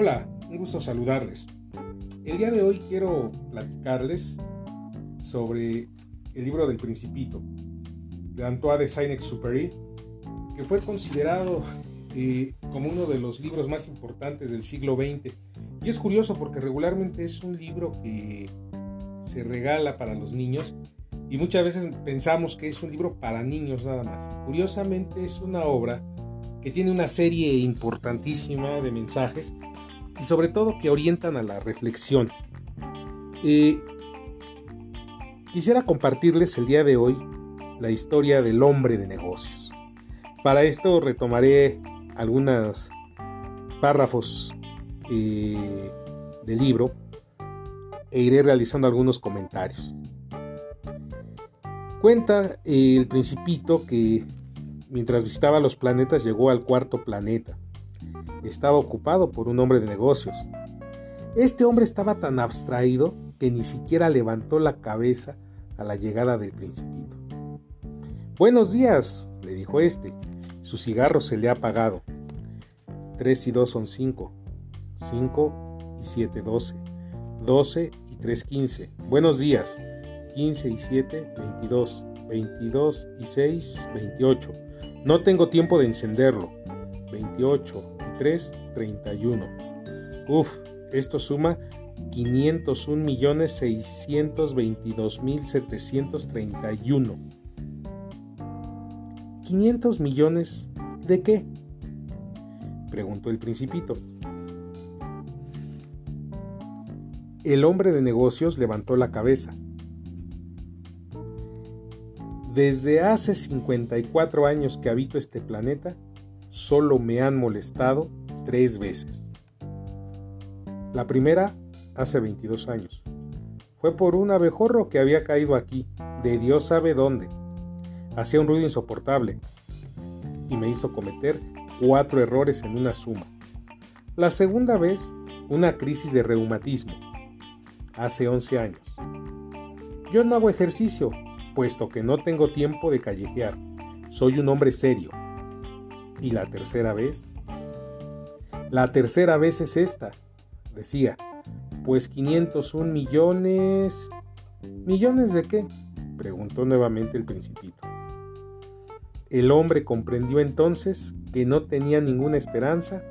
Hola, un gusto saludarles. El día de hoy quiero platicarles sobre el libro del Principito de Antoine de Saint-Exupéry, que fue considerado eh, como uno de los libros más importantes del siglo XX. Y es curioso porque regularmente es un libro que se regala para los niños y muchas veces pensamos que es un libro para niños nada más. Curiosamente es una obra que tiene una serie importantísima de mensajes y sobre todo que orientan a la reflexión. Eh, quisiera compartirles el día de hoy la historia del hombre de negocios. Para esto retomaré algunos párrafos eh, del libro e iré realizando algunos comentarios. Cuenta el principito que mientras visitaba los planetas llegó al cuarto planeta estaba ocupado por un hombre de negocios. Este hombre estaba tan abstraído que ni siquiera levantó la cabeza a la llegada del principito. Buenos días, le dijo este. Su cigarro se le ha apagado. Tres y dos son cinco. Cinco y siete doce. Doce y tres quince. Buenos días. Quince y siete veintidós. Veintidós y seis veintiocho. No tengo tiempo de encenderlo. Veintiocho 31. Uf, esto suma 501.622.731. ¿500 millones de qué? preguntó el principito. El hombre de negocios levantó la cabeza. Desde hace 54 años que habito este planeta, solo me han molestado tres veces. La primera hace 22 años. Fue por un abejorro que había caído aquí, de Dios sabe dónde. Hacía un ruido insoportable y me hizo cometer cuatro errores en una suma. La segunda vez, una crisis de reumatismo, hace 11 años. Yo no hago ejercicio, puesto que no tengo tiempo de callejear. Soy un hombre serio, ¿Y la tercera vez? La tercera vez es esta, decía. Pues 501 millones... ¿Millones de qué? preguntó nuevamente el principito. El hombre comprendió entonces que no tenía ninguna esperanza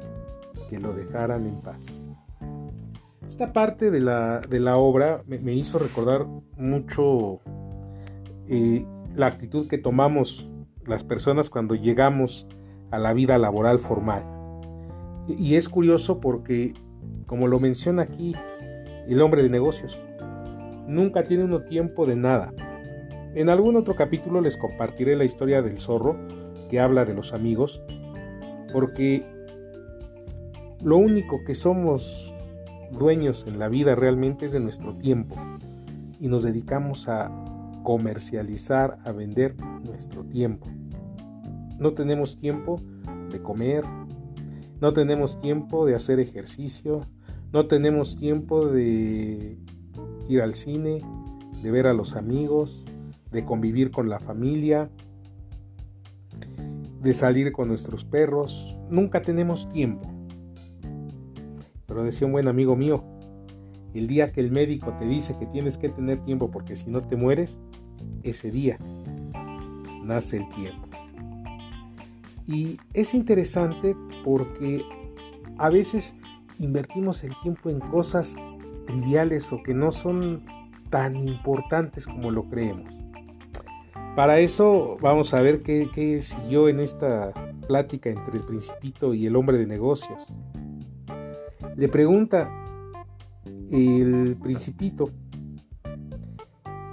que lo dejaran en paz. Esta parte de la, de la obra me, hizo recordar mucho eh, la actitud que tomamos las personas cuando llegamos a la vida laboral formal. Y es curioso porque, como lo menciona aquí el hombre de negocios, nunca tiene uno tiempo de nada. En algún otro capítulo les compartiré la historia del zorro que habla de los amigos, porque lo único que somos dueños en la vida realmente es de nuestro tiempo y nos dedicamos a comercializar, a vender nuestro tiempo. No tenemos tiempo de comer, no tenemos tiempo de hacer ejercicio, no tenemos tiempo de ir al cine, de ver a los amigos, de convivir con la familia, de salir con nuestros perros. Nunca tenemos tiempo. Pero decía un buen amigo mío, el día que el médico te dice que tienes que tener tiempo porque si no te mueres, ese día nace el tiempo. Y es interesante porque a veces invertimos el tiempo en cosas triviales o que no son tan importantes como lo creemos. Para eso vamos a ver qué, siguió en esta plática entre el principito y el hombre de negocios. Le pregunta el principito,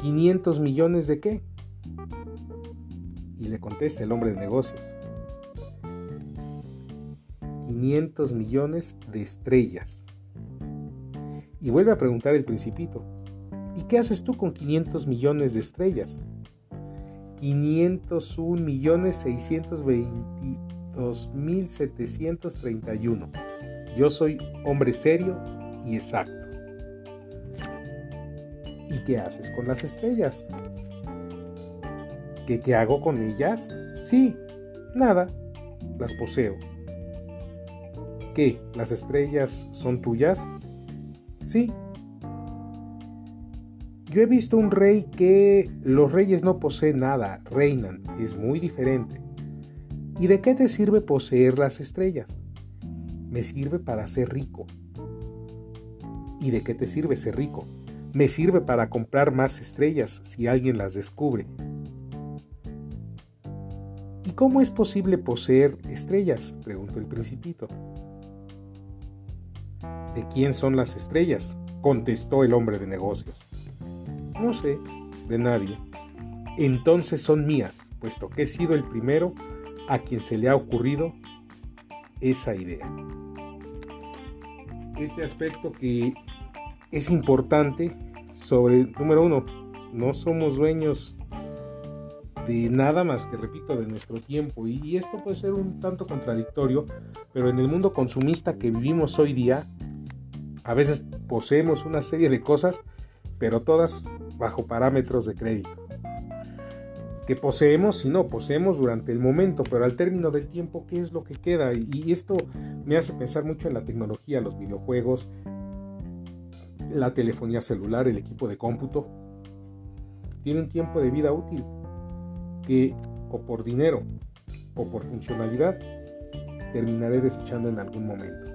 ¿500 millones de qué? Y le contesta el hombre de negocios, 500 millones de estrellas. Y vuelve a preguntar el principito, ¿y qué haces tú con 500 millones de estrellas? 501 millones 622 mil 731. Yo soy hombre serio y exacto. ¿Y qué haces con las estrellas? ¿Qué, qué hago con ellas? Sí, nada, las poseo. ¿Qué? ¿Las estrellas son tuyas? Sí. Yo he visto un rey que los reyes no poseen nada, reinan, es muy diferente. ¿Y de qué te sirve poseer las estrellas? Me sirve para ser rico. ¿Y de qué te sirve ser rico? Me sirve para comprar más estrellas si alguien las descubre. ¿Y cómo es posible poseer estrellas? preguntó el principito. ¿De quién son las estrellas? contestó el hombre de negocios. No sé, de nadie. Entonces son mías, puesto que he sido el primero a quien se le ha ocurrido esa idea. Este aspecto que es importante sobre, número uno, no somos dueños de nada más que, repito, de nuestro tiempo. Y esto puede ser un tanto contradictorio, pero en el mundo consumista que vivimos hoy día, a veces poseemos una serie de cosas, pero todas bajo parámetros de crédito. Que poseemos, si no, poseemos durante el momento, pero al término del tiempo, ¿qué es lo que queda? Y esto me hace pensar mucho en la tecnología, los videojuegos, la telefonía celular, el equipo de cómputo. Tiene un tiempo de vida útil que o por dinero o por funcionalidad terminaré desechando en algún momento.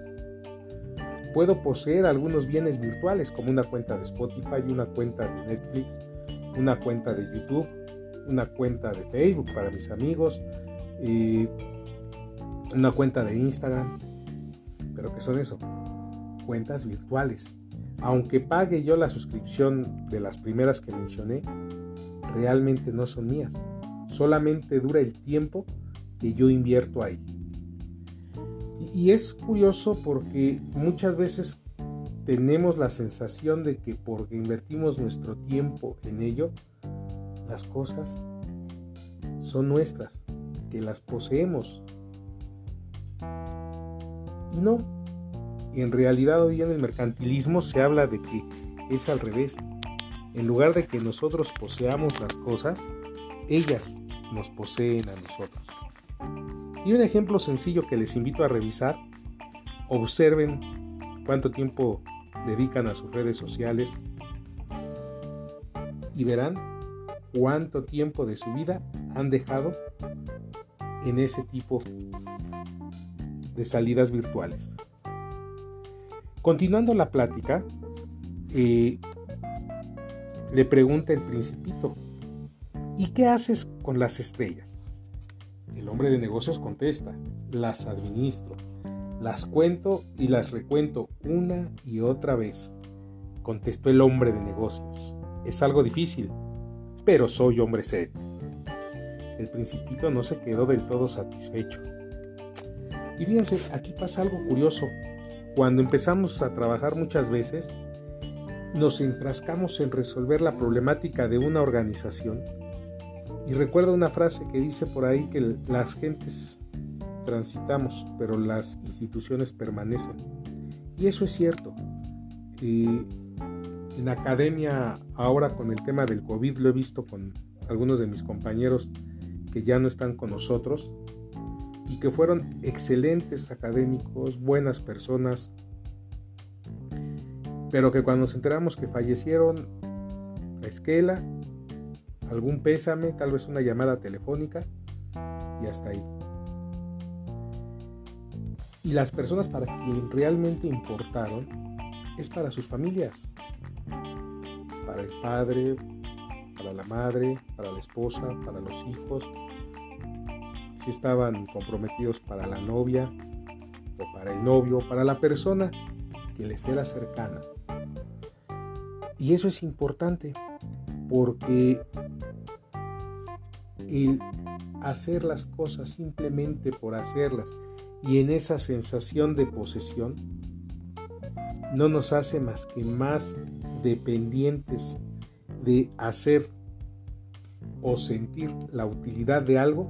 Puedo poseer algunos bienes virtuales como una cuenta de Spotify, una cuenta de Netflix, una cuenta de YouTube, una cuenta de Facebook para mis amigos, eh, una cuenta de Instagram. Pero ¿qué son eso? Cuentas virtuales. Aunque pague yo la suscripción de las primeras que mencioné, realmente no son mías solamente dura el tiempo que yo invierto ahí. Y, es curioso porque muchas veces tenemos la sensación de que porque invertimos nuestro tiempo en ello, las cosas son nuestras, que las poseemos. Y no, en realidad hoy en el mercantilismo se habla de que es al revés. En lugar de que nosotros poseamos las cosas, ellas nos poseen a nosotros. Y un ejemplo sencillo que les invito a revisar, observen cuánto tiempo dedican a sus redes sociales y verán cuánto tiempo de su vida han dejado en ese tipo de salidas virtuales. Continuando la plática, eh, le pregunta el principito, ¿Y qué haces con las estrellas? El hombre de negocios contesta, las administro, las cuento y las recuento una y otra vez. Contestó el hombre de negocios. Es algo difícil, pero soy hombre serio. El principito no se quedó del todo satisfecho. Y fíjense, aquí pasa algo curioso. Cuando empezamos a trabajar muchas veces, nos enfrascamos en resolver la problemática de una organización y recuerda una frase que dice por ahí que las gentes transitamos, pero las instituciones permanecen. Y eso es cierto. en academia, ahora con el tema del COVID, lo he visto con algunos de mis compañeros que ya no están con nosotros y que fueron excelentes académicos, buenas personas, pero que cuando nos enteramos que fallecieron, la esquela algún pésame, tal vez una llamada telefónica y hasta ahí. Y las personas para quien realmente importaron es para sus familias, para el padre, para la madre, para la esposa, para los hijos, si estaban comprometidos para la novia o para el novio, para la persona que les era cercana. Y eso es importante porque el hacer las cosas simplemente por hacerlas y en esa sensación de posesión no nos hace más que más dependientes de hacer o sentir la utilidad de algo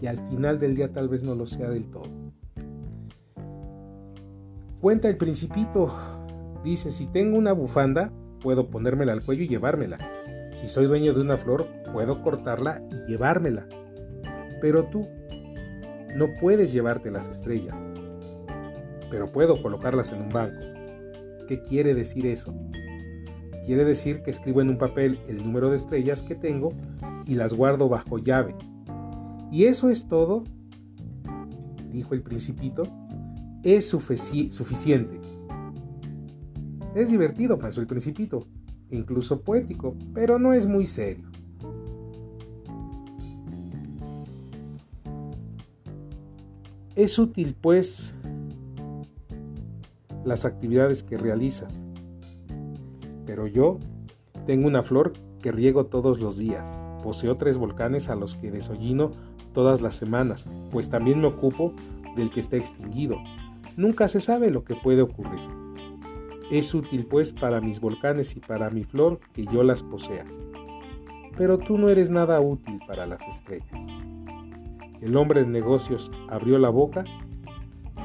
que al final del día tal vez no lo sea del todo. Cuenta el principito, dice, si tengo una bufanda, puedo ponérmela al cuello y llevármela. Si soy dueño de una flor, puedo cortarla y llevármela. Pero tú no puedes llevarte las estrellas. pero puedo colocarlas en un banco. ¿Qué quiere decir eso? Quiere decir que escribo en un papel el número de estrellas que tengo y las guardo bajo llave. ¿Y eso es todo? dijo el principito. Es suficiente. Es divertido, pensó el principito, incluso poético, pero no es muy serio. Es útil, pues, las actividades que realizas. Pero yo tengo una flor que riego todos los días. Poseo tres volcanes a los que desollino todas las semanas, pues también me ocupo del que está extinguido. Nunca se sabe lo que puede ocurrir. Es útil pues para mis volcanes y para mi flor que yo las posea. Pero tú no eres nada útil para las estrellas. El hombre de negocios abrió la boca,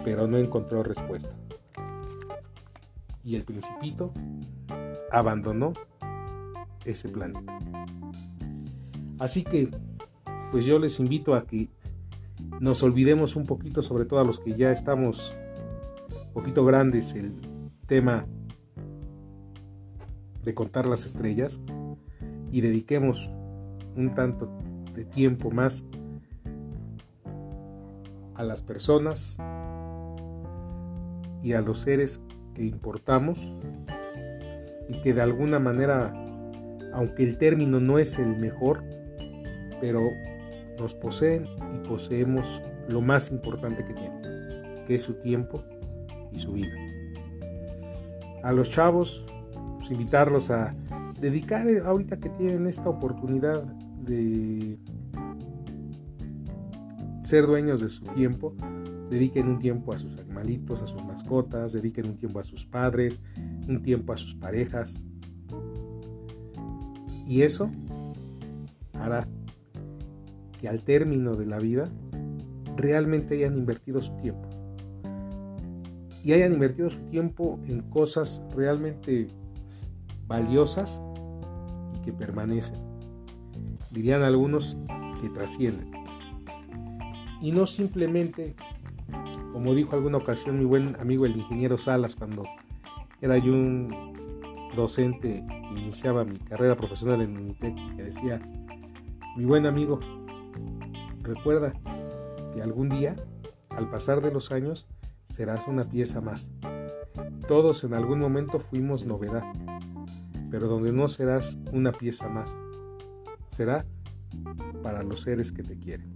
pero no encontró respuesta. Y el principito abandonó ese planeta. Así que, pues yo les invito a que nos olvidemos un poquito, sobre todo a los que ya estamos un poquito grandes, el tema de contar las estrellas y dediquemos un tanto de tiempo más a las personas y a los seres que importamos y que de alguna manera, aunque el término no es el mejor, pero nos poseen y poseemos lo más importante que tienen, que es su tiempo y su vida. A los chavos, pues, invitarlos a dedicar eh, ahorita que tienen esta oportunidad de ser dueños de su tiempo, dediquen un tiempo a sus animalitos, a sus mascotas, dediquen un tiempo a sus padres, un tiempo a sus parejas. Y eso hará que al término de la vida realmente hayan invertido su tiempo. Y hayan invertido su tiempo en cosas realmente valiosas y que permanecen. Dirían algunos que trascienden. Y no simplemente, como dijo alguna ocasión mi buen amigo el ingeniero Salas cuando era yo un docente que iniciaba mi carrera profesional en Unitec, que decía, mi buen amigo, Recuerda que algún día, al pasar de los años, serás una pieza más. Todos en algún momento fuimos novedad, pero donde no serás una pieza más, será para los seres que te quieren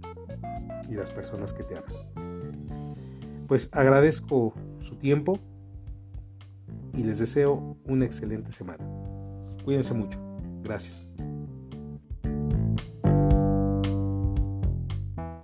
y las personas que te aman. Pues agradezco su tiempo y les deseo una excelente semana. Cuídense mucho. Gracias.